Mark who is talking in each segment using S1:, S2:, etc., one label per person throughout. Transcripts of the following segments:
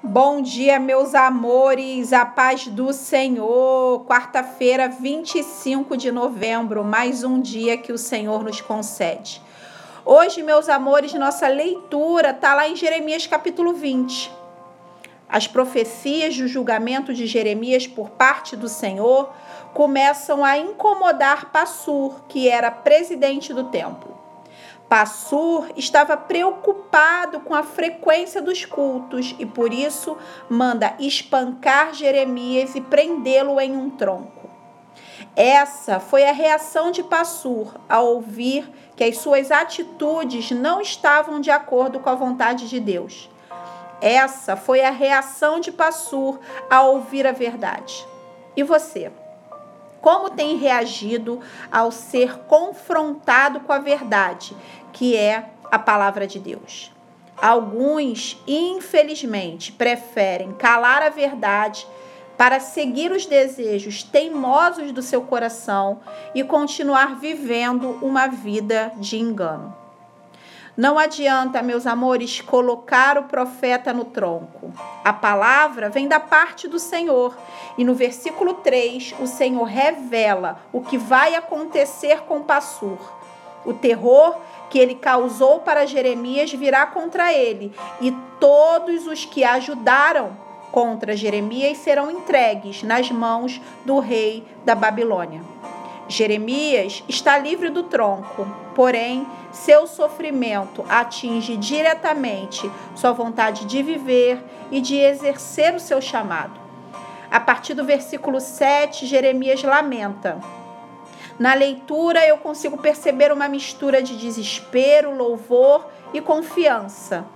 S1: Bom dia, meus amores, a paz do Senhor. Quarta-feira, 25 de novembro, mais um dia que o Senhor nos concede. Hoje, meus amores, nossa leitura está lá em Jeremias capítulo 20. As profecias do julgamento de Jeremias por parte do Senhor começam a incomodar Passur, que era presidente do templo. Passur estava preocupado com a frequência dos cultos e por isso manda espancar Jeremias e prendê-lo em um tronco. Essa foi a reação de Passur ao ouvir que as suas atitudes não estavam de acordo com a vontade de Deus. Essa foi a reação de Passur ao ouvir a verdade. E você? Como tem reagido ao ser confrontado com a verdade, que é a palavra de Deus? Alguns, infelizmente, preferem calar a verdade para seguir os desejos teimosos do seu coração e continuar vivendo uma vida de engano. Não adianta, meus amores, colocar o profeta no tronco. A palavra vem da parte do Senhor. E no versículo 3, o Senhor revela o que vai acontecer com Passur. O terror que ele causou para Jeremias virá contra ele, e todos os que ajudaram contra Jeremias serão entregues nas mãos do rei da Babilônia. Jeremias está livre do tronco, porém seu sofrimento atinge diretamente sua vontade de viver e de exercer o seu chamado. A partir do versículo 7, Jeremias lamenta. Na leitura, eu consigo perceber uma mistura de desespero, louvor e confiança.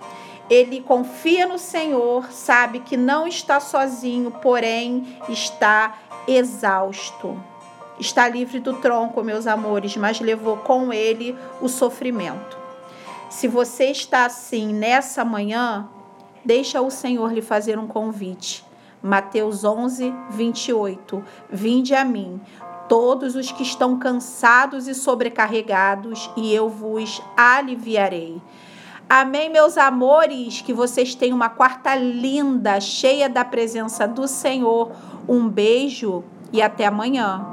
S1: Ele confia no Senhor, sabe que não está sozinho, porém está exausto. Está livre do tronco, meus amores, mas levou com ele o sofrimento. Se você está assim nessa manhã, deixa o Senhor lhe fazer um convite. Mateus 11, 28. Vinde a mim, todos os que estão cansados e sobrecarregados, e eu vos aliviarei. Amém, meus amores. Que vocês tenham uma quarta linda, cheia da presença do Senhor. Um beijo e até amanhã.